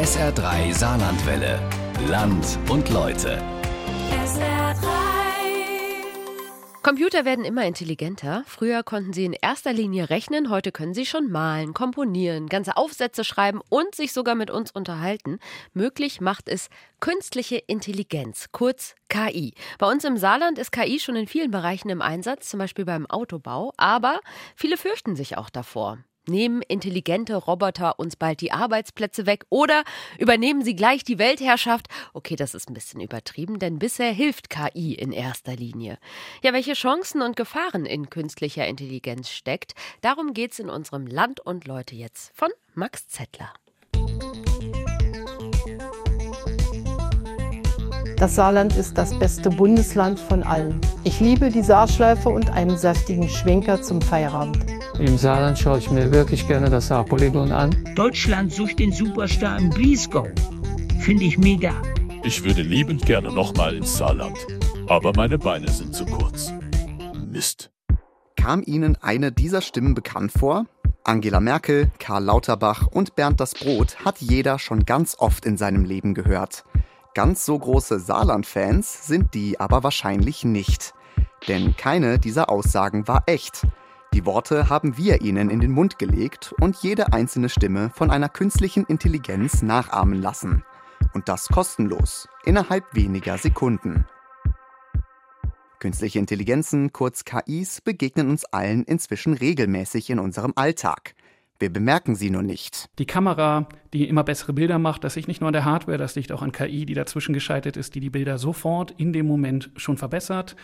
SR3 Saarlandwelle. Land und Leute. SR3. Computer werden immer intelligenter. Früher konnten sie in erster Linie rechnen, heute können sie schon malen, komponieren, ganze Aufsätze schreiben und sich sogar mit uns unterhalten. Möglich macht es künstliche Intelligenz, kurz KI. Bei uns im Saarland ist KI schon in vielen Bereichen im Einsatz, zum Beispiel beim Autobau, aber viele fürchten sich auch davor. Nehmen intelligente Roboter uns bald die Arbeitsplätze weg oder übernehmen sie gleich die Weltherrschaft? Okay, das ist ein bisschen übertrieben, denn bisher hilft KI in erster Linie. Ja, welche Chancen und Gefahren in künstlicher Intelligenz steckt, darum geht's in unserem Land und Leute jetzt von Max Zettler. Das Saarland ist das beste Bundesland von allen. Ich liebe die Saarschleife und einen saftigen Schwenker zum Feierabend. Im Saarland schaue ich mir wirklich gerne das Saarpolygon an. Deutschland sucht den Superstar im Breesgau. Finde ich mega. Ich würde liebend gerne nochmal ins Saarland. Aber meine Beine sind zu kurz. Mist. Kam Ihnen eine dieser Stimmen bekannt vor? Angela Merkel, Karl Lauterbach und Bernd das Brot hat jeder schon ganz oft in seinem Leben gehört. Ganz so große Saarland-Fans sind die aber wahrscheinlich nicht. Denn keine dieser Aussagen war echt. Die Worte haben wir ihnen in den Mund gelegt und jede einzelne Stimme von einer künstlichen Intelligenz nachahmen lassen. Und das kostenlos, innerhalb weniger Sekunden. Künstliche Intelligenzen, kurz KIs, begegnen uns allen inzwischen regelmäßig in unserem Alltag. Wir bemerken sie nur nicht. Die Kamera, die immer bessere Bilder macht, das liegt nicht nur an der Hardware, das liegt auch an KI, die dazwischen geschaltet ist, die die Bilder sofort in dem Moment schon verbessert.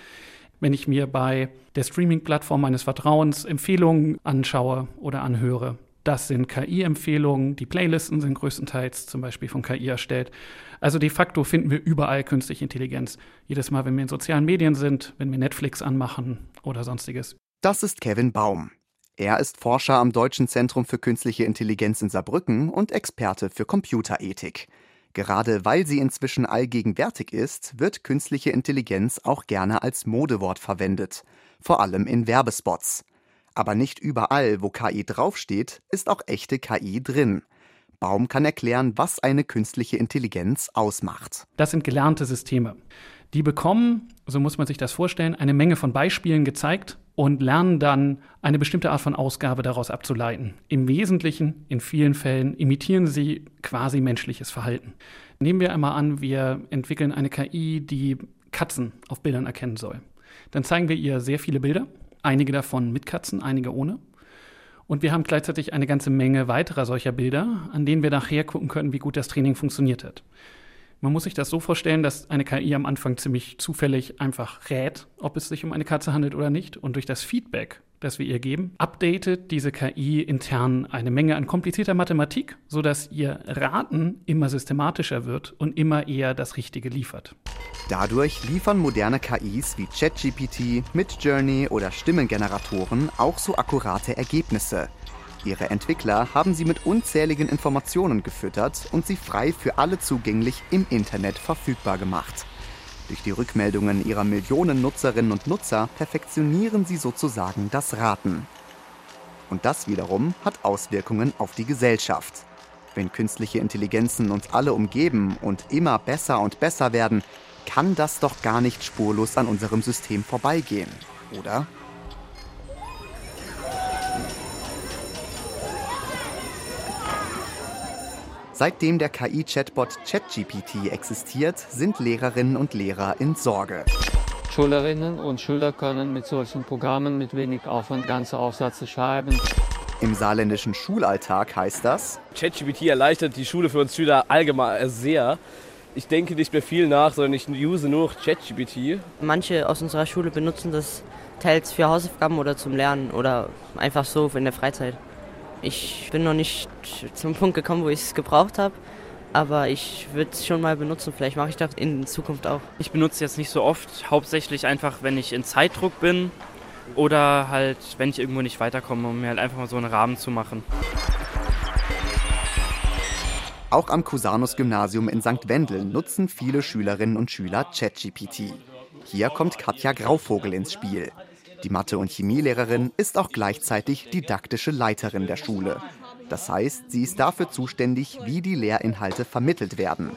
Wenn ich mir bei der Streaming-Plattform meines Vertrauens Empfehlungen anschaue oder anhöre, das sind KI-Empfehlungen. Die Playlisten sind größtenteils zum Beispiel von KI erstellt. Also de facto finden wir überall künstliche Intelligenz. Jedes Mal, wenn wir in sozialen Medien sind, wenn wir Netflix anmachen oder sonstiges. Das ist Kevin Baum. Er ist Forscher am Deutschen Zentrum für Künstliche Intelligenz in Saarbrücken und Experte für Computerethik. Gerade weil sie inzwischen allgegenwärtig ist, wird künstliche Intelligenz auch gerne als Modewort verwendet, vor allem in Werbespots. Aber nicht überall, wo KI draufsteht, ist auch echte KI drin. Baum kann erklären, was eine künstliche Intelligenz ausmacht. Das sind gelernte Systeme. Die bekommen, so muss man sich das vorstellen, eine Menge von Beispielen gezeigt und lernen dann eine bestimmte Art von Ausgabe daraus abzuleiten. Im Wesentlichen, in vielen Fällen, imitieren sie quasi menschliches Verhalten. Nehmen wir einmal an, wir entwickeln eine KI, die Katzen auf Bildern erkennen soll. Dann zeigen wir ihr sehr viele Bilder, einige davon mit Katzen, einige ohne. Und wir haben gleichzeitig eine ganze Menge weiterer solcher Bilder, an denen wir nachher gucken können, wie gut das Training funktioniert hat. Man muss sich das so vorstellen, dass eine KI am Anfang ziemlich zufällig einfach rät, ob es sich um eine Katze handelt oder nicht. Und durch das Feedback, das wir ihr geben, updatet diese KI intern eine Menge an komplizierter Mathematik, sodass ihr Raten immer systematischer wird und immer eher das Richtige liefert. Dadurch liefern moderne KIs wie ChatGPT, Midjourney oder Stimmengeneratoren auch so akkurate Ergebnisse. Ihre Entwickler haben sie mit unzähligen Informationen gefüttert und sie frei für alle zugänglich im Internet verfügbar gemacht. Durch die Rückmeldungen ihrer Millionen Nutzerinnen und Nutzer perfektionieren sie sozusagen das Raten. Und das wiederum hat Auswirkungen auf die Gesellschaft. Wenn künstliche Intelligenzen uns alle umgeben und immer besser und besser werden, kann das doch gar nicht spurlos an unserem System vorbeigehen, oder? Seitdem der KI-Chatbot ChatGPT existiert, sind Lehrerinnen und Lehrer in Sorge. Schülerinnen und Schüler können mit solchen Programmen mit wenig Aufwand ganze Aufsätze schreiben. Im saarländischen Schulalltag heißt das, ChatGPT erleichtert die Schule für uns Schüler allgemein sehr. Ich denke nicht mehr viel nach, sondern ich use nur noch ChatGPT. Manche aus unserer Schule benutzen das teils für Hausaufgaben oder zum Lernen oder einfach so in der Freizeit. Ich bin noch nicht zum Punkt gekommen, wo ich es gebraucht habe. Aber ich würde es schon mal benutzen. Vielleicht mache ich das in Zukunft auch. Ich benutze es jetzt nicht so oft. Hauptsächlich einfach, wenn ich in Zeitdruck bin. Oder halt, wenn ich irgendwo nicht weiterkomme, um mir halt einfach mal so einen Rahmen zu machen. Auch am Cusanus-Gymnasium in St. Wendel nutzen viele Schülerinnen und Schüler ChatGPT. Hier kommt Katja Grauvogel ins Spiel. Die Mathe- und Chemielehrerin ist auch gleichzeitig didaktische Leiterin der Schule. Das heißt, sie ist dafür zuständig, wie die Lehrinhalte vermittelt werden.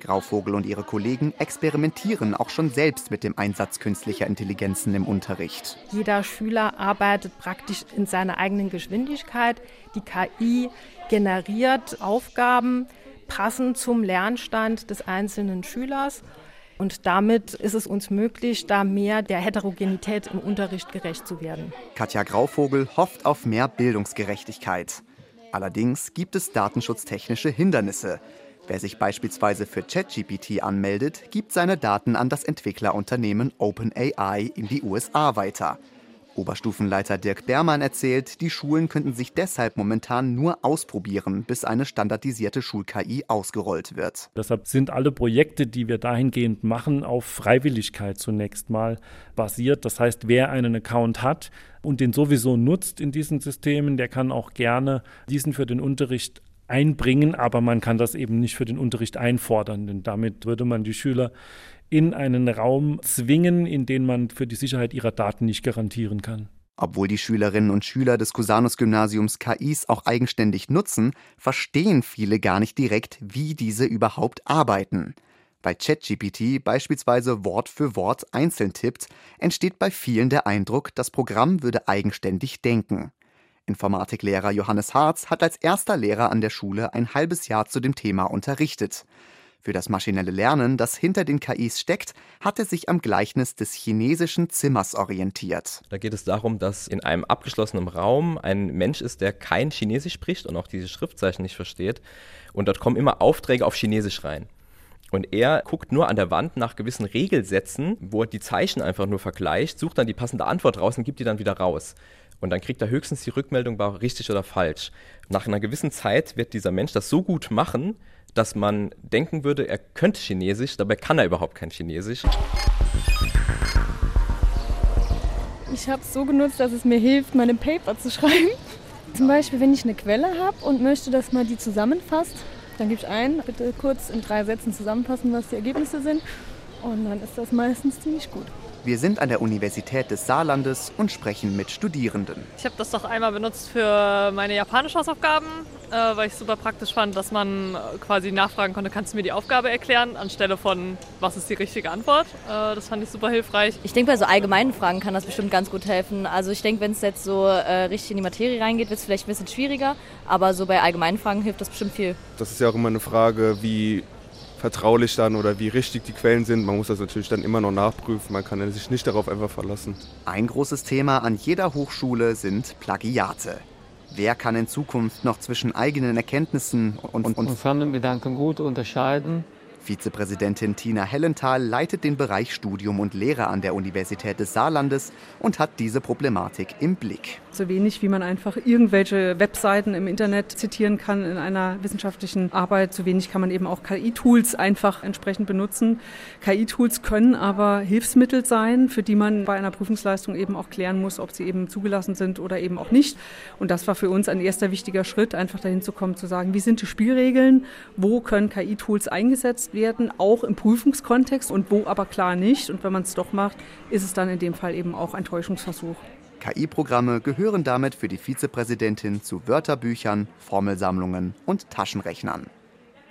Grauvogel und ihre Kollegen experimentieren auch schon selbst mit dem Einsatz künstlicher Intelligenzen im Unterricht. Jeder Schüler arbeitet praktisch in seiner eigenen Geschwindigkeit. Die KI generiert Aufgaben passend zum Lernstand des einzelnen Schülers. Und damit ist es uns möglich, da mehr der Heterogenität im Unterricht gerecht zu werden. Katja Grauvogel hofft auf mehr Bildungsgerechtigkeit. Allerdings gibt es datenschutztechnische Hindernisse. Wer sich beispielsweise für ChatGPT anmeldet, gibt seine Daten an das Entwicklerunternehmen OpenAI in die USA weiter. Oberstufenleiter Dirk Bermann erzählt, die Schulen könnten sich deshalb momentan nur ausprobieren, bis eine standardisierte Schul-KI ausgerollt wird. Deshalb sind alle Projekte, die wir dahingehend machen, auf Freiwilligkeit zunächst mal basiert. Das heißt, wer einen Account hat und den sowieso nutzt in diesen Systemen, der kann auch gerne diesen für den Unterricht einbringen, aber man kann das eben nicht für den Unterricht einfordern, denn damit würde man die Schüler in einen Raum zwingen, in den man für die Sicherheit ihrer Daten nicht garantieren kann. Obwohl die Schülerinnen und Schüler des Cusanus-Gymnasiums KIs auch eigenständig nutzen, verstehen viele gar nicht direkt, wie diese überhaupt arbeiten. Bei ChatGPT beispielsweise Wort für Wort einzeln tippt, entsteht bei vielen der Eindruck, das Programm würde eigenständig denken. Informatiklehrer Johannes Harz hat als erster Lehrer an der Schule ein halbes Jahr zu dem Thema unterrichtet. Für das maschinelle Lernen, das hinter den KIs steckt, hat er sich am Gleichnis des chinesischen Zimmers orientiert. Da geht es darum, dass in einem abgeschlossenen Raum ein Mensch ist, der kein Chinesisch spricht und auch diese Schriftzeichen nicht versteht. Und dort kommen immer Aufträge auf Chinesisch rein. Und er guckt nur an der Wand nach gewissen Regelsätzen, wo er die Zeichen einfach nur vergleicht, sucht dann die passende Antwort raus und gibt die dann wieder raus. Und dann kriegt er höchstens die Rückmeldung, war richtig oder falsch. Nach einer gewissen Zeit wird dieser Mensch das so gut machen, dass man denken würde, er könnte Chinesisch, dabei kann er überhaupt kein Chinesisch. Ich habe es so genutzt, dass es mir hilft, meine Paper zu schreiben. Zum Beispiel, wenn ich eine Quelle habe und möchte, dass man die zusammenfasst, dann gebe ich ein, bitte kurz in drei Sätzen zusammenfassen, was die Ergebnisse sind. Und dann ist das meistens ziemlich gut. Wir sind an der Universität des Saarlandes und sprechen mit Studierenden. Ich habe das doch einmal benutzt für meine japanischen Hausaufgaben, äh, weil ich super praktisch fand, dass man quasi nachfragen konnte, kannst du mir die Aufgabe erklären, anstelle von, was ist die richtige Antwort. Äh, das fand ich super hilfreich. Ich denke, bei so allgemeinen Fragen kann das bestimmt ganz gut helfen. Also ich denke, wenn es jetzt so äh, richtig in die Materie reingeht, wird es vielleicht ein bisschen schwieriger, aber so bei allgemeinen Fragen hilft das bestimmt viel. Das ist ja auch immer eine Frage, wie vertraulich dann oder wie richtig die Quellen sind. Man muss das natürlich dann immer noch nachprüfen. Man kann sich nicht darauf einfach verlassen. Ein großes Thema an jeder Hochschule sind Plagiate. Wer kann in Zukunft noch zwischen eigenen Erkenntnissen und, und, und Fremdengedanken gut unterscheiden? Vizepräsidentin Tina Hellenthal leitet den Bereich Studium und Lehre an der Universität des Saarlandes und hat diese Problematik im Blick. So wenig, wie man einfach irgendwelche Webseiten im Internet zitieren kann in einer wissenschaftlichen Arbeit, so wenig kann man eben auch KI-Tools einfach entsprechend benutzen. KI-Tools können aber Hilfsmittel sein, für die man bei einer Prüfungsleistung eben auch klären muss, ob sie eben zugelassen sind oder eben auch nicht. Und das war für uns ein erster wichtiger Schritt, einfach dahin zu kommen, zu sagen, wie sind die Spielregeln, wo können KI-Tools eingesetzt werden, auch im Prüfungskontext und wo aber klar nicht. Und wenn man es doch macht, ist es dann in dem Fall eben auch ein Täuschungsversuch. KI-Programme gehören damit für die Vizepräsidentin zu Wörterbüchern, Formelsammlungen und Taschenrechnern.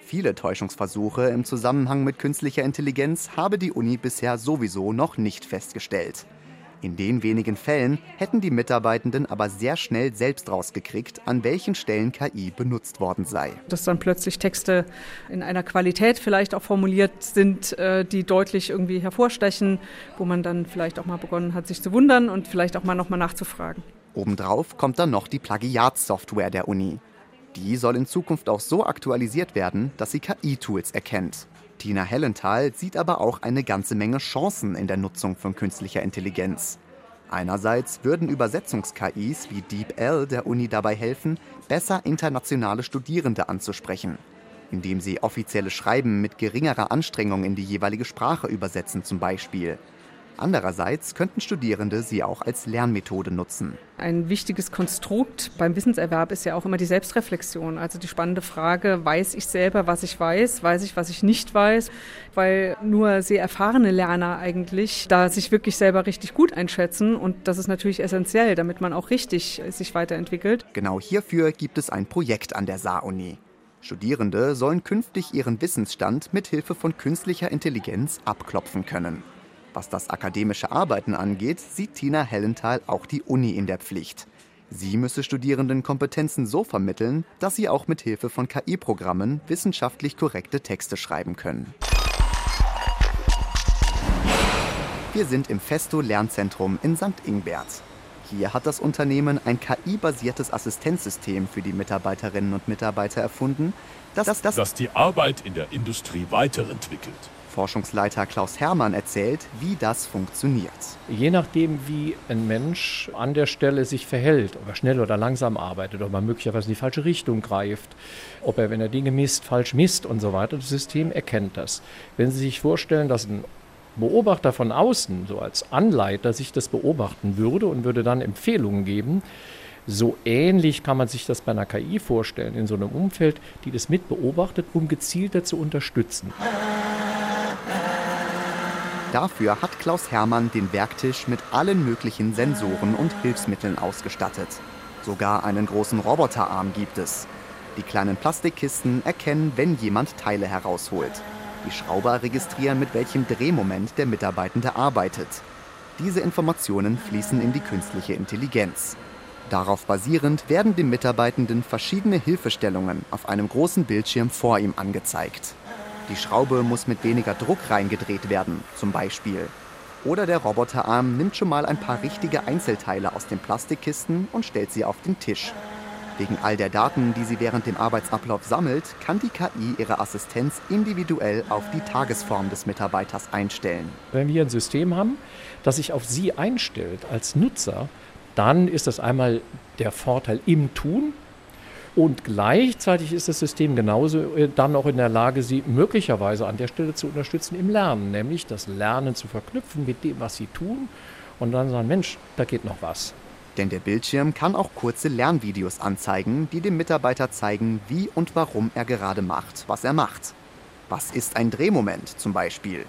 Viele Täuschungsversuche im Zusammenhang mit künstlicher Intelligenz habe die Uni bisher sowieso noch nicht festgestellt. In den wenigen Fällen hätten die Mitarbeitenden aber sehr schnell selbst rausgekriegt, an welchen Stellen KI benutzt worden sei. Dass dann plötzlich Texte in einer Qualität vielleicht auch formuliert sind, äh, die deutlich irgendwie hervorstechen, wo man dann vielleicht auch mal begonnen hat, sich zu wundern und vielleicht auch mal nochmal nachzufragen. Obendrauf kommt dann noch die Plagiatssoftware der Uni. Die soll in Zukunft auch so aktualisiert werden, dass sie KI-Tools erkennt. Tina Hellenthal sieht aber auch eine ganze Menge Chancen in der Nutzung von künstlicher Intelligenz. Einerseits würden Übersetzungs-KIs wie DeepL der Uni dabei helfen, besser internationale Studierende anzusprechen, indem sie offizielle Schreiben mit geringerer Anstrengung in die jeweilige Sprache übersetzen zum Beispiel. Andererseits könnten Studierende sie auch als Lernmethode nutzen. Ein wichtiges Konstrukt beim Wissenserwerb ist ja auch immer die Selbstreflexion. Also die spannende Frage, weiß ich selber, was ich weiß? Weiß ich, was ich nicht weiß? Weil nur sehr erfahrene Lerner eigentlich da sich wirklich selber richtig gut einschätzen. Und das ist natürlich essentiell, damit man auch richtig sich weiterentwickelt. Genau hierfür gibt es ein Projekt an der Saar-Uni. Studierende sollen künftig ihren Wissensstand mit Hilfe von künstlicher Intelligenz abklopfen können. Was das akademische Arbeiten angeht, sieht Tina Hellenthal auch die Uni in der Pflicht. Sie müsse Studierenden Kompetenzen so vermitteln, dass sie auch mit Hilfe von KI-Programmen wissenschaftlich korrekte Texte schreiben können. Wir sind im Festo Lernzentrum in St. Ingbert. Hier hat das Unternehmen ein KI-basiertes Assistenzsystem für die Mitarbeiterinnen und Mitarbeiter erfunden, das, das, das, die Arbeit in der Industrie weiterentwickelt. Forschungsleiter Klaus Hermann erzählt, wie das funktioniert. Je nachdem, wie ein Mensch an der Stelle sich verhält, ob er schnell oder langsam arbeitet, ob er möglicherweise in die falsche Richtung greift, ob er, wenn er Dinge misst, falsch misst und so weiter, das System erkennt das. Wenn Sie sich vorstellen, dass ein Beobachter von außen, so als Anleiter, sich das beobachten würde und würde dann Empfehlungen geben, so ähnlich kann man sich das bei einer KI vorstellen, in so einem Umfeld, die das mit beobachtet, um gezielter zu unterstützen. Dafür hat Klaus Hermann den Werktisch mit allen möglichen Sensoren und Hilfsmitteln ausgestattet. Sogar einen großen Roboterarm gibt es. Die kleinen Plastikkisten erkennen, wenn jemand Teile herausholt. Die Schrauber registrieren, mit welchem Drehmoment der Mitarbeitende arbeitet. Diese Informationen fließen in die künstliche Intelligenz. Darauf basierend werden dem Mitarbeitenden verschiedene Hilfestellungen auf einem großen Bildschirm vor ihm angezeigt. Die Schraube muss mit weniger Druck reingedreht werden, zum Beispiel. Oder der Roboterarm nimmt schon mal ein paar richtige Einzelteile aus den Plastikkisten und stellt sie auf den Tisch. Wegen all der Daten, die sie während dem Arbeitsablauf sammelt, kann die KI ihre Assistenz individuell auf die Tagesform des Mitarbeiters einstellen. Wenn wir ein System haben, das sich auf Sie einstellt als Nutzer, dann ist das einmal der Vorteil im Tun, und gleichzeitig ist das System genauso äh, dann auch in der Lage, sie möglicherweise an der Stelle zu unterstützen im Lernen, nämlich das Lernen zu verknüpfen mit dem, was sie tun und dann sagen, Mensch, da geht noch was. Denn der Bildschirm kann auch kurze Lernvideos anzeigen, die dem Mitarbeiter zeigen, wie und warum er gerade macht, was er macht. Was ist ein Drehmoment zum Beispiel?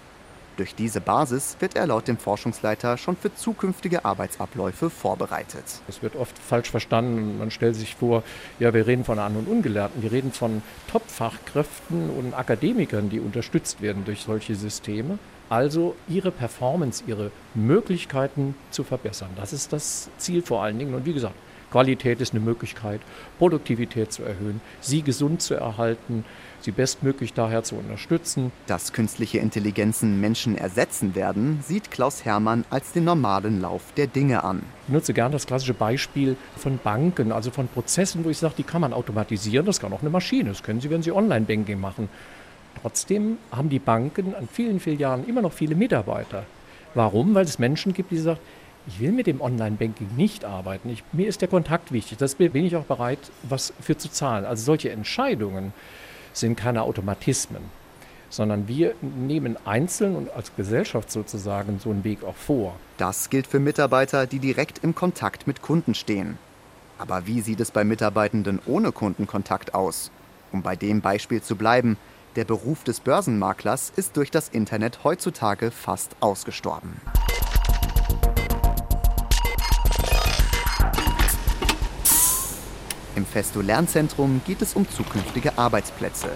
Durch diese Basis wird er laut dem Forschungsleiter schon für zukünftige Arbeitsabläufe vorbereitet. Es wird oft falsch verstanden. Man stellt sich vor, ja, wir reden von An- und Ungelehrten. Wir reden von Top-Fachkräften und Akademikern, die unterstützt werden durch solche Systeme. Also ihre Performance, ihre Möglichkeiten zu verbessern. Das ist das Ziel vor allen Dingen. Und wie gesagt, Qualität ist eine Möglichkeit, Produktivität zu erhöhen, sie gesund zu erhalten, sie bestmöglich daher zu unterstützen. Dass künstliche Intelligenzen Menschen ersetzen werden, sieht Klaus Hermann als den normalen Lauf der Dinge an. Ich nutze gerne das klassische Beispiel von Banken, also von Prozessen, wo ich sage, die kann man automatisieren, das kann auch eine Maschine, das können Sie, wenn Sie Online-Banking machen. Trotzdem haben die Banken an vielen Filialen immer noch viele Mitarbeiter. Warum? Weil es Menschen gibt, die sagen, ich will mit dem Online-Banking nicht arbeiten. Ich, mir ist der Kontakt wichtig. Das bin ich auch bereit, was für zu zahlen. Also solche Entscheidungen sind keine Automatismen, sondern wir nehmen einzeln und als Gesellschaft sozusagen so einen Weg auch vor. Das gilt für Mitarbeiter, die direkt im Kontakt mit Kunden stehen. Aber wie sieht es bei Mitarbeitenden ohne Kundenkontakt aus? Um bei dem Beispiel zu bleiben, der Beruf des Börsenmaklers ist durch das Internet heutzutage fast ausgestorben. Im Festo Lernzentrum geht es um zukünftige Arbeitsplätze.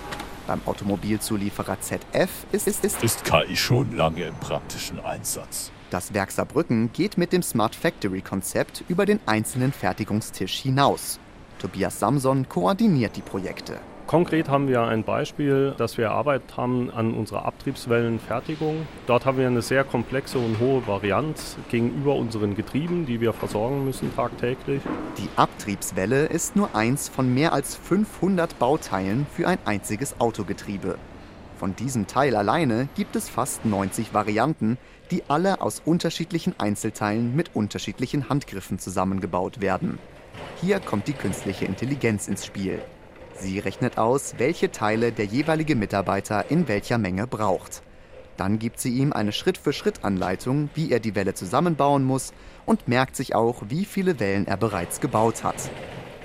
Beim Automobilzulieferer ZF ist, ist, ist, ist KI schon lange im praktischen Einsatz. Das Werk Saarbrücken geht mit dem Smart Factory Konzept über den einzelnen Fertigungstisch hinaus. Tobias Samson koordiniert die Projekte. Konkret haben wir ein Beispiel, dass wir erarbeitet haben an unserer Abtriebswellenfertigung. Dort haben wir eine sehr komplexe und hohe Varianz gegenüber unseren Getrieben, die wir versorgen müssen tagtäglich. Die Abtriebswelle ist nur eins von mehr als 500 Bauteilen für ein einziges Autogetriebe. Von diesem Teil alleine gibt es fast 90 Varianten, die alle aus unterschiedlichen Einzelteilen mit unterschiedlichen Handgriffen zusammengebaut werden. Hier kommt die künstliche Intelligenz ins Spiel. Sie rechnet aus, welche Teile der jeweilige Mitarbeiter in welcher Menge braucht. Dann gibt sie ihm eine Schritt-für-Schritt-Anleitung, wie er die Welle zusammenbauen muss und merkt sich auch, wie viele Wellen er bereits gebaut hat.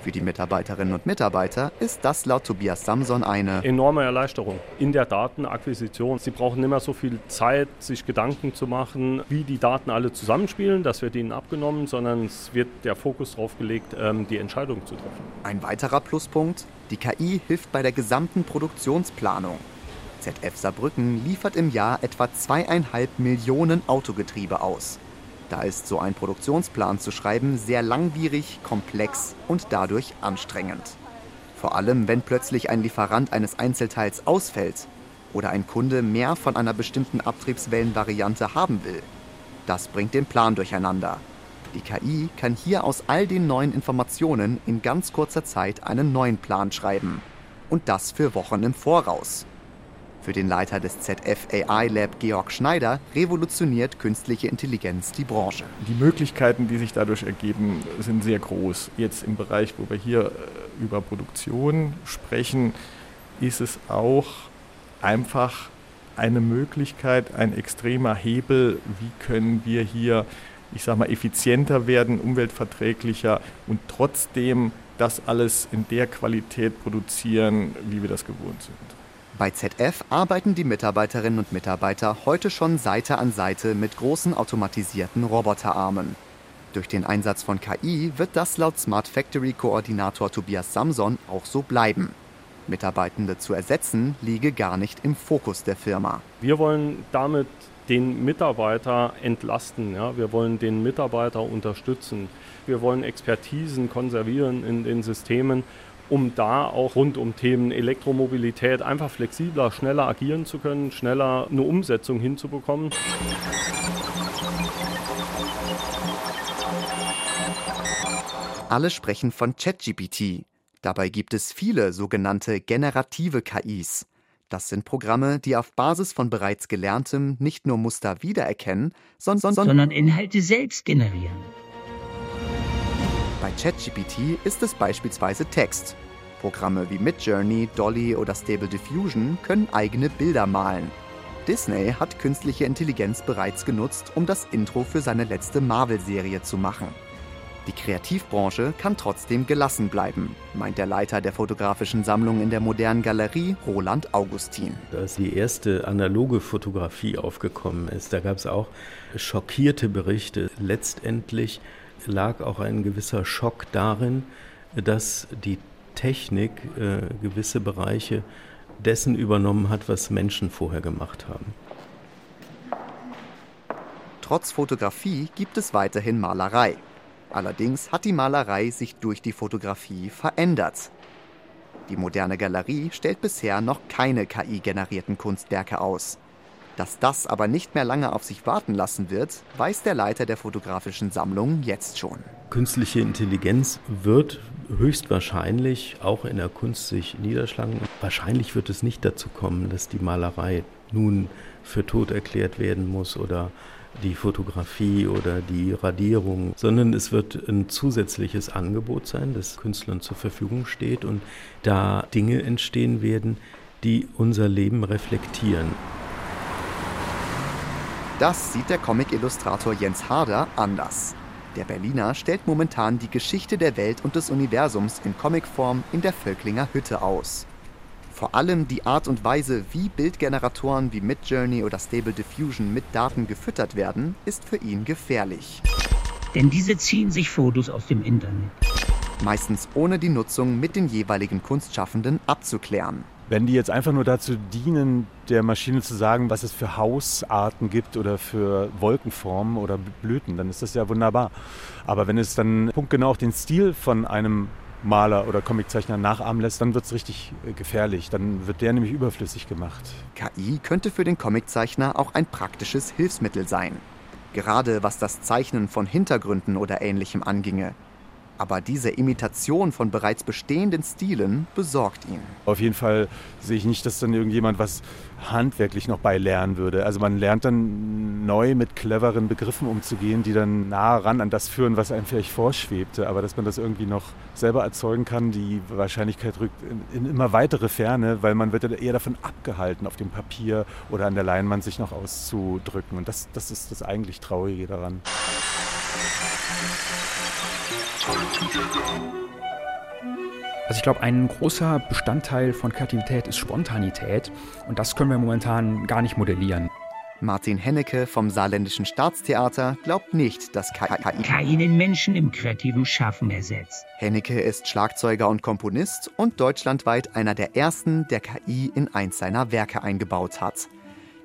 Für die Mitarbeiterinnen und Mitarbeiter ist das laut Tobias Samson eine enorme Erleichterung in der Datenakquisition. Sie brauchen nicht mehr so viel Zeit, sich Gedanken zu machen, wie die Daten alle zusammenspielen. Das wird ihnen abgenommen, sondern es wird der Fokus darauf gelegt, ähm, die Entscheidung zu treffen. Ein weiterer Pluspunkt, die KI hilft bei der gesamten Produktionsplanung. ZF Saarbrücken liefert im Jahr etwa zweieinhalb Millionen Autogetriebe aus. Da ist so ein Produktionsplan zu schreiben sehr langwierig, komplex und dadurch anstrengend. Vor allem, wenn plötzlich ein Lieferant eines Einzelteils ausfällt oder ein Kunde mehr von einer bestimmten Abtriebswellenvariante haben will. Das bringt den Plan durcheinander. Die KI kann hier aus all den neuen Informationen in ganz kurzer Zeit einen neuen Plan schreiben. Und das für Wochen im Voraus. Für den Leiter des ZF AI Lab Georg Schneider revolutioniert künstliche Intelligenz die Branche. Die Möglichkeiten, die sich dadurch ergeben, sind sehr groß. Jetzt im Bereich, wo wir hier äh, über Produktion sprechen, ist es auch einfach eine Möglichkeit, ein extremer Hebel, wie können wir hier, ich sage mal, effizienter werden, umweltverträglicher und trotzdem das alles in der Qualität produzieren, wie wir das gewohnt sind. Bei ZF arbeiten die Mitarbeiterinnen und Mitarbeiter heute schon Seite an Seite mit großen automatisierten Roboterarmen. Durch den Einsatz von KI wird das laut Smart Factory Koordinator Tobias Samson auch so bleiben. Mitarbeitende zu ersetzen, liege gar nicht im Fokus der Firma. Wir wollen damit den Mitarbeiter entlasten. Ja? Wir wollen den Mitarbeiter unterstützen. Wir wollen Expertisen konservieren in den Systemen um da auch rund um Themen Elektromobilität einfach flexibler, schneller agieren zu können, schneller eine Umsetzung hinzubekommen. Alle sprechen von ChatGPT. Dabei gibt es viele sogenannte generative KIs. Das sind Programme, die auf Basis von bereits Gelerntem nicht nur Muster wiedererkennen, sondern, sondern Inhalte selbst generieren. Bei ChatGPT ist es beispielsweise Text. Programme wie Midjourney, Dolly oder Stable Diffusion können eigene Bilder malen. Disney hat künstliche Intelligenz bereits genutzt, um das Intro für seine letzte Marvel-Serie zu machen. Die Kreativbranche kann trotzdem gelassen bleiben, meint der Leiter der fotografischen Sammlung in der modernen Galerie, Roland Augustin. Als die erste analoge Fotografie aufgekommen ist, da gab es auch schockierte Berichte. Letztendlich lag auch ein gewisser Schock darin, dass die Technik äh, gewisse Bereiche dessen übernommen hat, was Menschen vorher gemacht haben. Trotz Fotografie gibt es weiterhin Malerei. Allerdings hat die Malerei sich durch die Fotografie verändert. Die moderne Galerie stellt bisher noch keine KI-generierten Kunstwerke aus. Dass das aber nicht mehr lange auf sich warten lassen wird, weiß der Leiter der fotografischen Sammlung jetzt schon. Künstliche Intelligenz wird höchstwahrscheinlich auch in der Kunst sich niederschlagen. Wahrscheinlich wird es nicht dazu kommen, dass die Malerei nun für tot erklärt werden muss oder die Fotografie oder die Radierung, sondern es wird ein zusätzliches Angebot sein, das Künstlern zur Verfügung steht und da Dinge entstehen werden, die unser Leben reflektieren. Das sieht der Comic-Illustrator Jens Harder anders. Der Berliner stellt momentan die Geschichte der Welt und des Universums in Comicform in der Völklinger Hütte aus. Vor allem die Art und Weise, wie Bildgeneratoren wie Midjourney oder Stable Diffusion mit Daten gefüttert werden, ist für ihn gefährlich. Denn diese ziehen sich Fotos aus dem Internet. Meistens ohne die Nutzung mit den jeweiligen Kunstschaffenden abzuklären. Wenn die jetzt einfach nur dazu dienen, der Maschine zu sagen, was es für Hausarten gibt oder für Wolkenformen oder Blüten, dann ist das ja wunderbar. Aber wenn es dann punktgenau auch den Stil von einem Maler oder Comiczeichner nachahmen lässt, dann wird es richtig äh, gefährlich. Dann wird der nämlich überflüssig gemacht. KI könnte für den Comiczeichner auch ein praktisches Hilfsmittel sein. Gerade was das Zeichnen von Hintergründen oder ähnlichem anginge. Aber diese Imitation von bereits bestehenden Stilen besorgt ihn. Auf jeden Fall sehe ich nicht, dass dann irgendjemand was handwerklich noch beilernen würde. Also man lernt dann neu mit cleveren Begriffen umzugehen, die dann nah ran an das führen, was einem vielleicht vorschwebte. Aber dass man das irgendwie noch selber erzeugen kann, die Wahrscheinlichkeit rückt in, in immer weitere Ferne, weil man wird ja eher davon abgehalten, auf dem Papier oder an der Leinwand sich noch auszudrücken. Und das, das ist das eigentlich Traurige daran. Also ich glaube, ein großer Bestandteil von Kreativität ist Spontanität und das können wir momentan gar nicht modellieren. Martin Hennecke vom Saarländischen Staatstheater glaubt nicht, dass KI, KI den Menschen im kreativen Schaffen ersetzt. Hennecke ist Schlagzeuger und Komponist und deutschlandweit einer der ersten, der KI in eins seiner Werke eingebaut hat.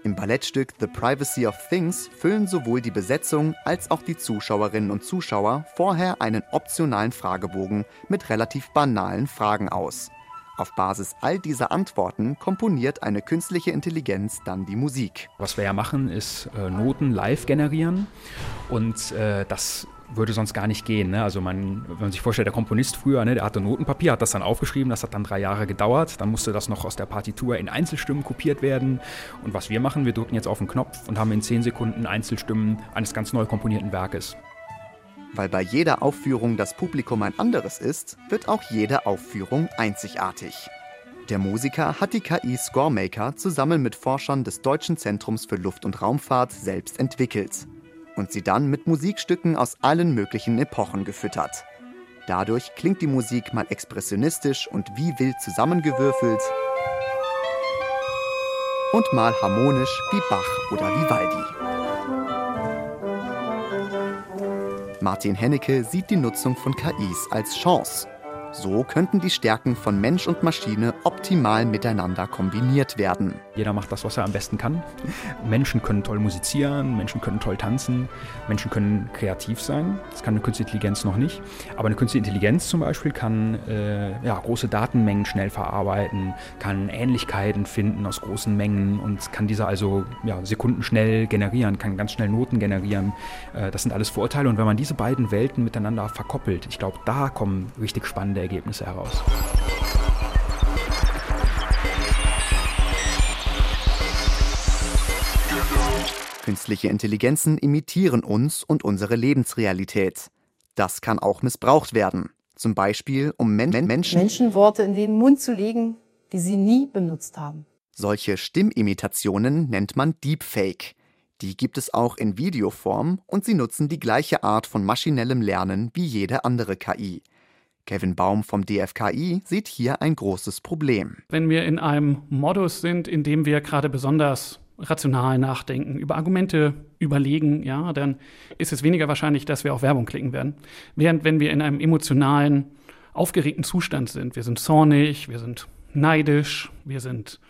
Im Ballettstück The Privacy of Things füllen sowohl die Besetzung als auch die Zuschauerinnen und Zuschauer vorher einen optionalen Fragebogen mit relativ banalen Fragen aus. Auf Basis all dieser Antworten komponiert eine künstliche Intelligenz dann die Musik. Was wir ja machen, ist äh, Noten live generieren und äh, das würde sonst gar nicht gehen. Ne? Also man, wenn man sich vorstellt, der Komponist früher, ne, der hatte Notenpapier, hat das dann aufgeschrieben, das hat dann drei Jahre gedauert, dann musste das noch aus der Partitur in Einzelstimmen kopiert werden. Und was wir machen, wir drücken jetzt auf den Knopf und haben in zehn Sekunden Einzelstimmen eines ganz neu komponierten Werkes. Weil bei jeder Aufführung das Publikum ein anderes ist, wird auch jede Aufführung einzigartig. Der Musiker hat die KI Scoremaker zusammen mit Forschern des Deutschen Zentrums für Luft- und Raumfahrt selbst entwickelt und sie dann mit Musikstücken aus allen möglichen Epochen gefüttert. Dadurch klingt die Musik mal expressionistisch und wie wild zusammengewürfelt und mal harmonisch wie Bach oder Vivaldi. Martin Hennecke sieht die Nutzung von KIs als Chance so könnten die Stärken von Mensch und Maschine optimal miteinander kombiniert werden. Jeder macht das, was er am besten kann. Menschen können toll musizieren, Menschen können toll tanzen, Menschen können kreativ sein. Das kann eine künstliche Intelligenz noch nicht. Aber eine künstliche Intelligenz zum Beispiel kann äh, ja, große Datenmengen schnell verarbeiten, kann Ähnlichkeiten finden aus großen Mengen und kann diese also ja, sekundenschnell generieren, kann ganz schnell Noten generieren. Äh, das sind alles Vorurteile. Und wenn man diese beiden Welten miteinander verkoppelt, ich glaube, da kommen richtig spannende spannende Ergebnisse heraus. Künstliche Intelligenzen imitieren uns und unsere Lebensrealität. Das kann auch missbraucht werden. Zum Beispiel, um Men Menschen Menschenworte in den Mund zu legen, die sie nie benutzt haben. Solche Stimmimitationen nennt man Deepfake. Die gibt es auch in Videoform und sie nutzen die gleiche Art von maschinellem Lernen wie jede andere KI. Kevin Baum vom DFKI sieht hier ein großes Problem. Wenn wir in einem Modus sind, in dem wir gerade besonders rational nachdenken, über Argumente überlegen, ja, dann ist es weniger wahrscheinlich, dass wir auf Werbung klicken werden. Während wenn wir in einem emotionalen, aufgeregten Zustand sind, wir sind zornig, wir sind neidisch, wir sind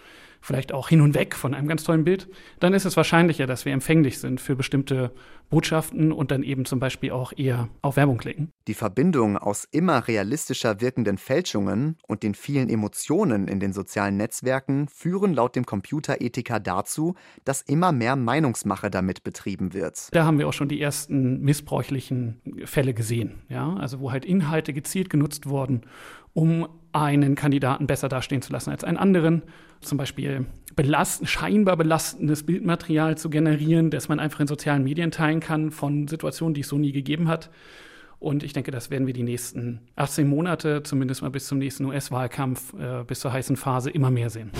vielleicht auch hin und weg von einem ganz tollen Bild, dann ist es wahrscheinlicher, dass wir empfänglich sind für bestimmte Botschaften und dann eben zum Beispiel auch eher auf Werbung klicken. Die Verbindung aus immer realistischer wirkenden Fälschungen und den vielen Emotionen in den sozialen Netzwerken führen laut dem Computerethiker dazu, dass immer mehr Meinungsmache damit betrieben wird. Da haben wir auch schon die ersten missbräuchlichen Fälle gesehen, ja, also wo halt Inhalte gezielt genutzt wurden, um einen Kandidaten besser dastehen zu lassen als einen anderen. Zum Beispiel belast scheinbar belastendes Bildmaterial zu generieren, das man einfach in sozialen Medien teilen kann von Situationen, die es so nie gegeben hat. Und ich denke, das werden wir die nächsten 18 Monate, zumindest mal bis zum nächsten US-Wahlkampf, äh, bis zur heißen Phase, immer mehr sehen.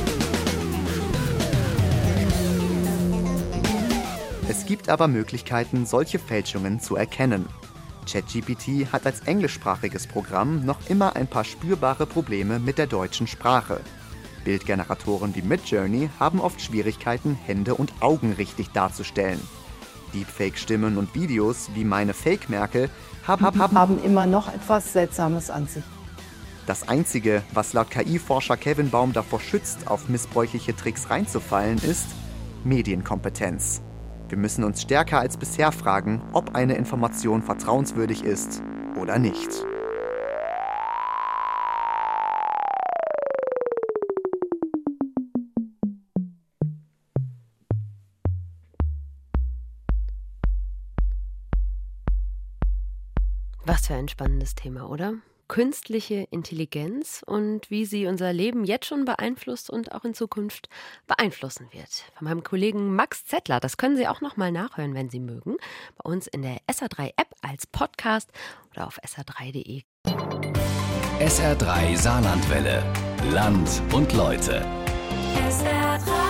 Es gibt aber Möglichkeiten, solche Fälschungen zu erkennen. ChatGPT hat als englischsprachiges Programm noch immer ein paar spürbare Probleme mit der deutschen Sprache. Bildgeneratoren wie Midjourney haben oft Schwierigkeiten, Hände und Augen richtig darzustellen. Deepfake-Stimmen und Videos wie meine Fake-Merkel haben, haben, haben immer noch etwas Seltsames an sich. Das Einzige, was laut KI-Forscher Kevin Baum davor schützt, auf missbräuchliche Tricks reinzufallen, ist Medienkompetenz. Wir müssen uns stärker als bisher fragen, ob eine Information vertrauenswürdig ist oder nicht. Was für ein spannendes Thema, oder? Künstliche Intelligenz und wie sie unser Leben jetzt schon beeinflusst und auch in Zukunft beeinflussen wird. Von meinem Kollegen Max Zettler. Das können Sie auch noch mal nachhören, wenn Sie mögen. Bei uns in der SR3 App als Podcast oder auf sr3.de. SR3 Saarlandwelle. Land und Leute. SR3.